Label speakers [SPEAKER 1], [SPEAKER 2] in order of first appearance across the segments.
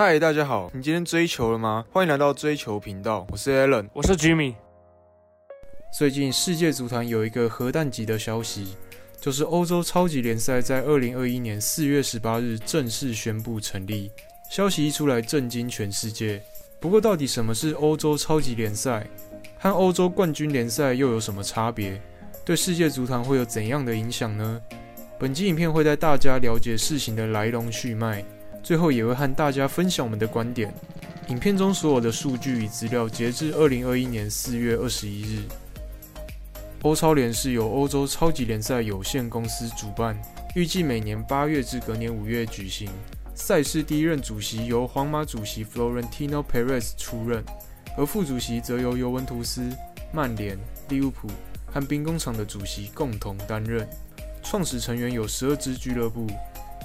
[SPEAKER 1] 嗨，大家好，你今天追求了吗？欢迎来到追求频道，我是 Alan，
[SPEAKER 2] 我是 Jimmy。
[SPEAKER 1] 最近世界足坛有一个核弹级的消息，就是欧洲超级联赛在二零二一年四月十八日正式宣布成立。消息一出来，震惊全世界。不过，到底什么是欧洲超级联赛？和欧洲冠军联赛又有什么差别？对世界足坛会有怎样的影响呢？本集影片会带大家了解事情的来龙去脉，最后也会和大家分享我们的观点。影片中所有的数据与资料截至二零二一年四月二十一日。欧超联是由欧洲超级联赛有限公司主办，预计每年八月至隔年五月举行。赛事第一任主席由皇马主席 Florentino Perez 出任，而副主席则由尤文图斯、曼联、利物浦和兵工厂的主席共同担任。创始成员有十二支俱乐部，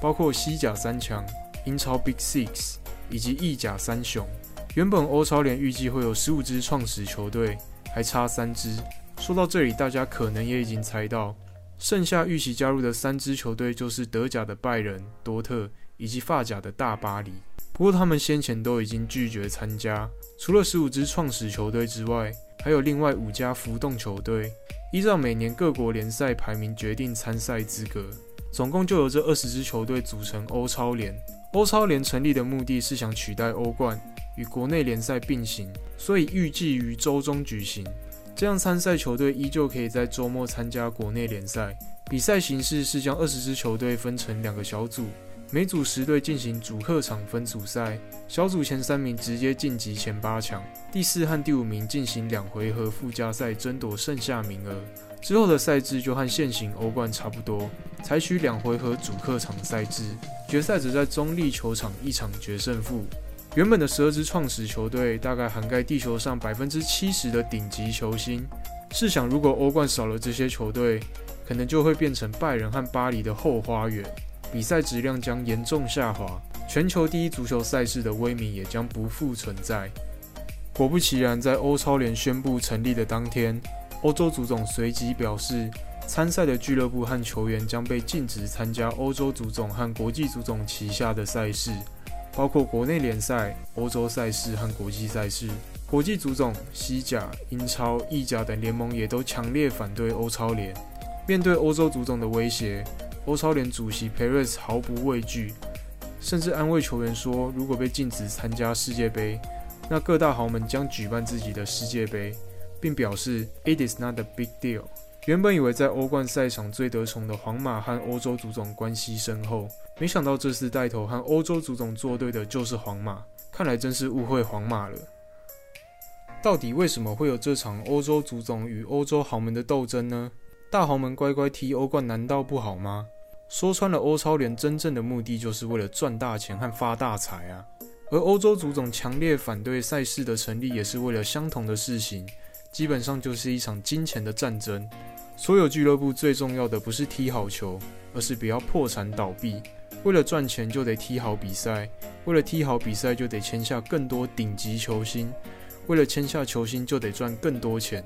[SPEAKER 1] 包括西甲三强、英超 Big Six 以及意甲三雄。原本欧超联预计会有十五支创始球队，还差三支。说到这里，大家可能也已经猜到，剩下预期加入的三支球队就是德甲的拜仁、多特以及法甲的大巴黎。不过他们先前都已经拒绝参加。除了十五支创始球队之外，还有另外五家浮动球队。依照每年各国联赛排名决定参赛资格，总共就有这二十支球队组成欧超联。欧超联成立的目的是想取代欧冠，与国内联赛并行，所以预计于周中举行。这样参赛球队依旧可以在周末参加国内联赛。比赛形式是将二十支球队分成两个小组，每组十队进行主客场分组赛，小组前三名直接晋级前八强，第四和第五名进行两回合附加赛争夺剩下名额。之后的赛制就和现行欧冠差不多，采取两回合主客场赛制，决赛只在中立球场一场决胜负。原本的十二支创始球队大概涵盖地球上百分之七十的顶级球星。试想，如果欧冠少了这些球队，可能就会变成拜仁和巴黎的后花园，比赛质量将严重下滑，全球第一足球赛事的威名也将不复存在。果不其然，在欧超联宣布成立的当天，欧洲足总随即表示，参赛的俱乐部和球员将被禁止参加欧洲足总和国际足总旗下的赛事。包括国内联赛、欧洲赛事和国际赛事，国际足总、西甲、英超、意甲等联盟也都强烈反对欧超联。面对欧洲足总的威胁，欧超联主席 Perez 毫不畏惧，甚至安慰球员说：“如果被禁止参加世界杯，那各大豪门将举办自己的世界杯，并表示 It is not a big deal。”原本以为在欧冠赛场最得宠的皇马和欧洲足总关系深厚。没想到这次带头和欧洲足总作对的就是皇马，看来真是误会皇马了。到底为什么会有这场欧洲足总与欧洲豪门的斗争呢？大豪门乖乖踢欧冠难道不好吗？说穿了，欧超联真正的目的就是为了赚大钱和发大财啊！而欧洲足总强烈反对赛事的成立，也是为了相同的事情，基本上就是一场金钱的战争。所有俱乐部最重要的不是踢好球，而是不要破产倒闭。为了赚钱就得踢好比赛，为了踢好比赛就得签下更多顶级球星，为了签下球星就得赚更多钱。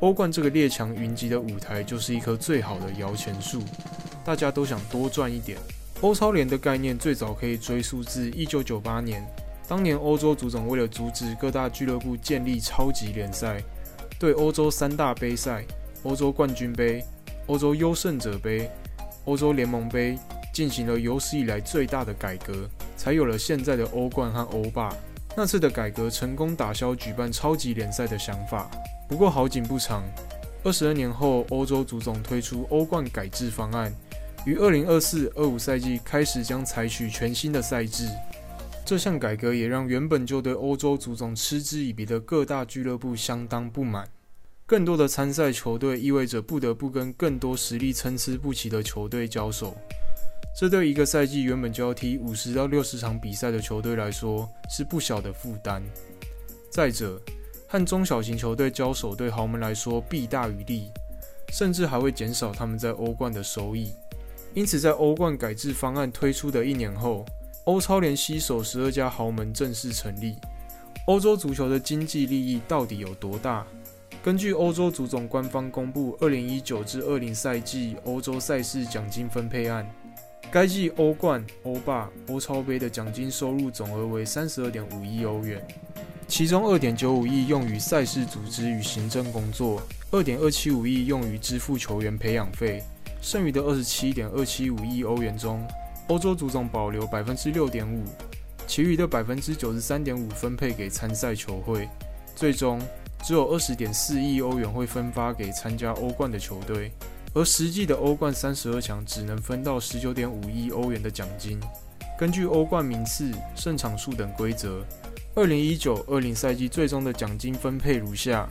[SPEAKER 1] 欧冠这个列强云集的舞台就是一棵最好的摇钱树，大家都想多赚一点。欧超联的概念最早可以追溯至1998年，当年欧洲足总为了阻止各大俱乐部建立超级联赛，对欧洲三大杯赛——欧洲冠军杯、欧洲优胜者杯、欧洲联盟杯。进行了有史以来最大的改革，才有了现在的欧冠和欧霸。那次的改革成功打消举办超级联赛的想法。不过好景不长，二十二年后，欧洲足总推出欧冠改制方案，于二零二四二五赛季开始将采取全新的赛制。这项改革也让原本就对欧洲足总嗤之以鼻的各大俱乐部相当不满。更多的参赛球队意味着不得不跟更多实力参差不齐的球队交手。这对一个赛季原本就要踢五十到六十场比赛的球队来说是不小的负担。再者，和中小型球队交手对豪门来说弊大于利，甚至还会减少他们在欧冠的收益。因此，在欧冠改制方案推出的一年后，欧超联携手十二家豪门正式成立。欧洲足球的经济利益到底有多大？根据欧洲足总官方公布二零一九至二零赛季欧洲赛事奖金分配案。该季欧冠、欧霸、欧超杯的奖金收入总额为三十二点五亿欧元，其中二点九五亿用于赛事组织与行政工作，二点二七五亿用于支付球员培养费，剩余的二十七点二七五亿欧元中，欧洲足总保留百分之六点五，其余的百分之九十三点五分配给参赛球会，最终只有二十点四亿欧元会分发给参加欧冠的球队。而实际的欧冠三十二强只能分到十九点五亿欧元的奖金。根据欧冠名次、胜场数等规则，二零一九二零赛季最终的奖金分配如下：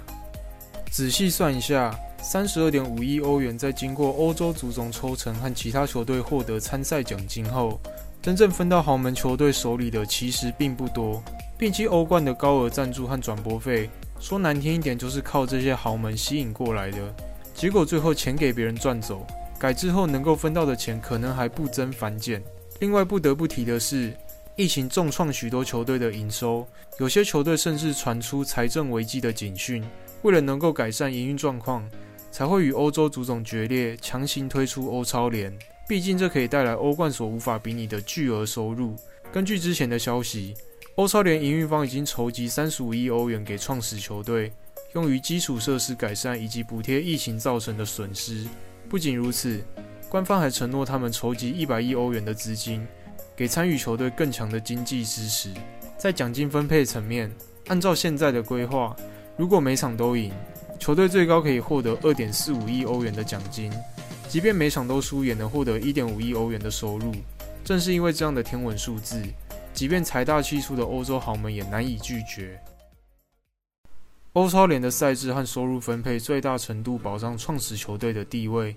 [SPEAKER 1] 仔细算一下，三十二点五亿欧元在经过欧洲足总抽成和其他球队获得参赛奖金后，真正分到豪门球队手里的其实并不多。并且欧冠的高额赞助和转播费，说难听一点，就是靠这些豪门吸引过来的。结果最后钱给别人赚走，改制后能够分到的钱可能还不增反减。另外不得不提的是，疫情重创许多球队的营收，有些球队甚至传出财政危机的警讯。为了能够改善营运状况，才会与欧洲足总决裂，强行推出欧超联。毕竟这可以带来欧冠所无法比拟的巨额收入。根据之前的消息，欧超联营运方已经筹集三十五亿欧元给创始球队。用于基础设施改善以及补贴疫情造成的损失。不仅如此，官方还承诺他们筹集一百亿欧元的资金，给参与球队更强的经济支持。在奖金分配层面，按照现在的规划，如果每场都赢，球队最高可以获得二点四五亿欧元的奖金；即便每场都输，也能获得一点五亿欧元的收入。正是因为这样的天文数字，即便财大气粗的欧洲豪门也难以拒绝。欧超联的赛制和收入分配最大程度保障创始球队的地位，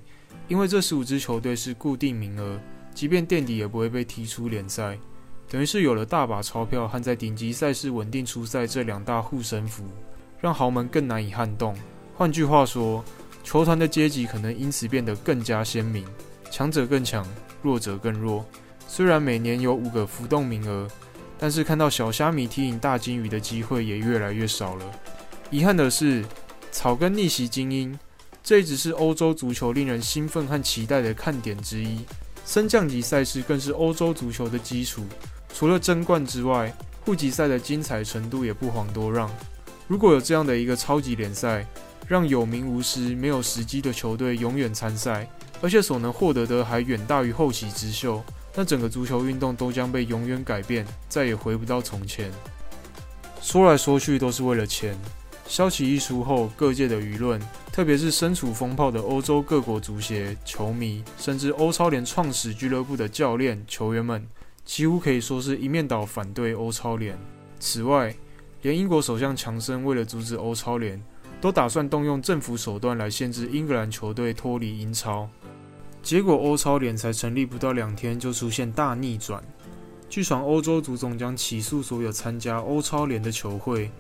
[SPEAKER 1] 因为这十五支球队是固定名额，即便垫底也不会被踢出联赛，等于是有了大把钞票和在顶级赛事稳定出赛这两大护身符，让豪门更难以撼动。换句话说，球团的阶级可能因此变得更加鲜明，强者更强，弱者更弱。虽然每年有五个浮动名额，但是看到小虾米踢赢大金鱼的机会也越来越少了。遗憾的是，草根逆袭精英，这一直是欧洲足球令人兴奋和期待的看点之一。升降级赛事更是欧洲足球的基础。除了争冠之外，户籍赛的精彩程度也不遑多让。如果有这样的一个超级联赛，让有名无实、没有时机的球队永远参赛，而且所能获得的还远大于后起之秀，那整个足球运动都将被永远改变，再也回不到从前。说来说去都是为了钱。消息一出后，各界的舆论，特别是身处风暴的欧洲各国足协、球迷，甚至欧超联创始俱乐部的教练、球员们，几乎可以说是一面倒反对欧超联。此外，连英国首相强生为了阻止欧超联，都打算动用政府手段来限制英格兰球队脱离英超。结果，欧超联才成立不到两天，就出现大逆转。据传，欧洲足总将起诉所有参加欧超联的球会。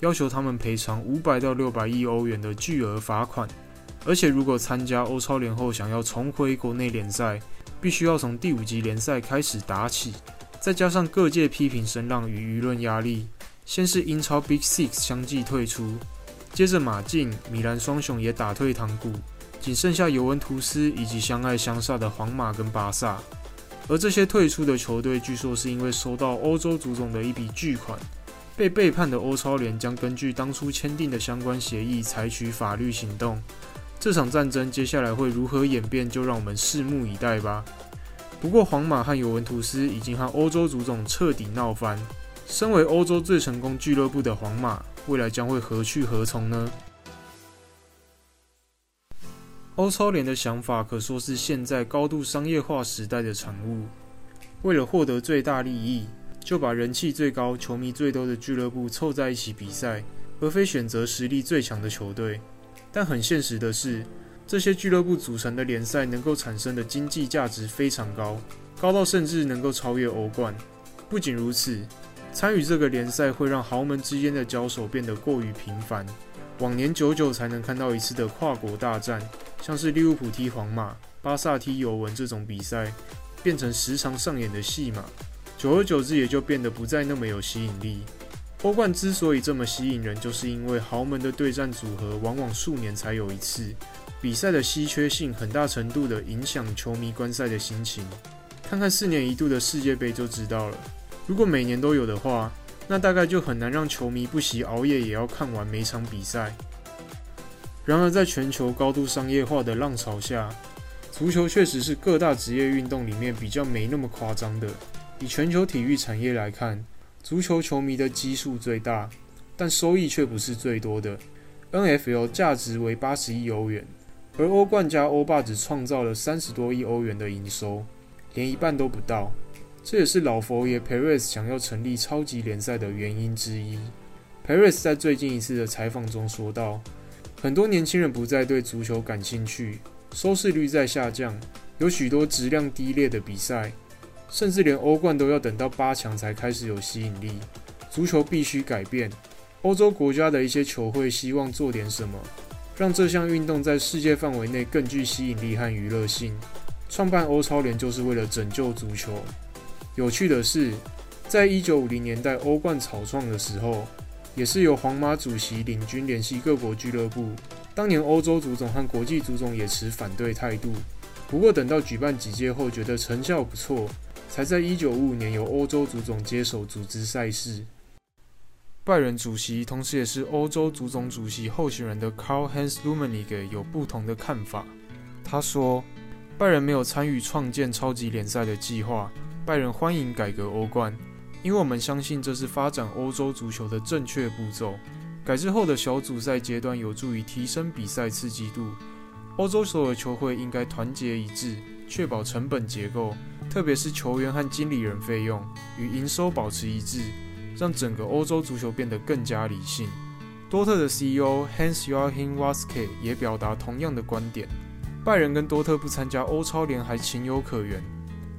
[SPEAKER 1] 要求他们赔偿五百到六百亿欧元的巨额罚款，而且如果参加欧超联后想要重回国内联赛，必须要从第五级联赛开始打起。再加上各界批评声浪与舆论压力，先是英超 Big Six 相继退出，接着马竞、米兰双雄也打退堂鼓，仅剩下尤文图斯以及相爱相杀的皇马跟巴萨。而这些退出的球队，据说是因为收到欧洲足总的一笔巨款。被背叛的欧超联将根据当初签订的相关协议采取法律行动。这场战争接下来会如何演变，就让我们拭目以待吧。不过，皇马和尤文图斯已经和欧洲足总彻底闹翻。身为欧洲最成功俱乐部的皇马，未来将会何去何从呢？欧超联的想法可说是现在高度商业化时代的产物。为了获得最大利益。就把人气最高、球迷最多的俱乐部凑在一起比赛，而非选择实力最强的球队。但很现实的是，这些俱乐部组成的联赛能够产生的经济价值非常高，高到甚至能够超越欧冠。不仅如此，参与这个联赛会让豪门之间的交手变得过于频繁。往年久久才能看到一次的跨国大战，像是利物浦踢皇马、巴萨踢尤文这种比赛，变成时常上演的戏码。久而久之，也就变得不再那么有吸引力。欧冠之所以这么吸引人，就是因为豪门的对战组合往往数年才有一次，比赛的稀缺性很大程度的影响球迷观赛的心情。看看四年一度的世界杯就知道了。如果每年都有的话，那大概就很难让球迷不惜熬夜也要看完每场比赛。然而，在全球高度商业化的浪潮下，足球确实是各大职业运动里面比较没那么夸张的。以全球体育产业来看，足球球迷的基数最大，但收益却不是最多的。NFL 价值为八十亿欧元，而欧冠加欧霸只创造了三十多亿欧元的营收，连一半都不到。这也是老佛爷 Perez 想要成立超级联赛的原因之一。Perez 在最近一次的采访中说道：“很多年轻人不再对足球感兴趣，收视率在下降，有许多质量低劣的比赛。”甚至连欧冠都要等到八强才开始有吸引力。足球必须改变。欧洲国家的一些球会希望做点什么，让这项运动在世界范围内更具吸引力和娱乐性。创办欧超联就是为了拯救足球。有趣的是，在一九五零年代欧冠草创的时候，也是由皇马主席领军联系各国俱乐部。当年欧洲足总和国际足总也持反对态度。不过等到举办几届后，觉得成效不错。才在一九五五年由欧洲足总接手组织赛事。拜仁主席，同时也是欧洲足总主席候选人的 Karl-Heinz Rummenigge 有不同的看法。他说：“拜仁没有参与创建超级联赛的计划。拜仁欢迎改革欧冠，因为我们相信这是发展欧洲足球的正确步骤。改制后的小组赛阶段有助于提升比赛刺激度。欧洲所有球会应该团结一致，确保成本结构。”特别是球员和经理人费用与营收保持一致，让整个欧洲足球变得更加理性。多特的 CEO Hans Joachim Waske 也表达同样的观点。拜仁跟多特不参加欧超联还情有可原，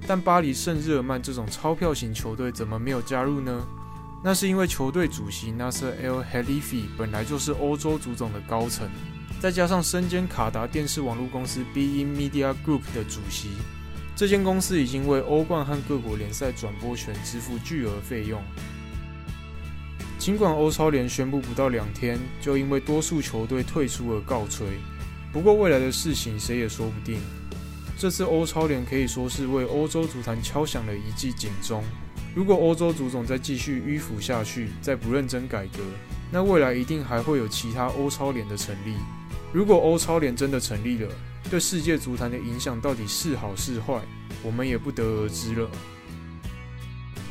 [SPEAKER 1] 但巴黎圣日耳曼这种钞票型球队怎么没有加入呢？那是因为球队主席 Nasser El Khelaifi 本来就是欧洲足总的高层，再加上身兼卡达电视网络公司 b e Media Group 的主席。这间公司已经为欧冠和各国联赛转播权支付巨额费用。尽管欧超联宣布不到两天就因为多数球队退出而告吹，不过未来的事情谁也说不定。这次欧超联可以说是为欧洲足坛敲响了一记警钟。如果欧洲足总再继续迂腐下去，再不认真改革，那未来一定还会有其他欧超联的成立。如果欧超联真的成立了，对世界足坛的影响到底是好是坏，我们也不得而知了。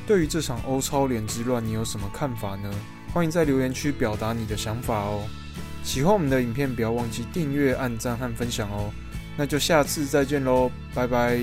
[SPEAKER 1] 对于这场欧超联之乱，你有什么看法呢？欢迎在留言区表达你的想法哦。喜欢我们的影片，不要忘记订阅、按赞和分享哦。那就下次再见喽，拜拜。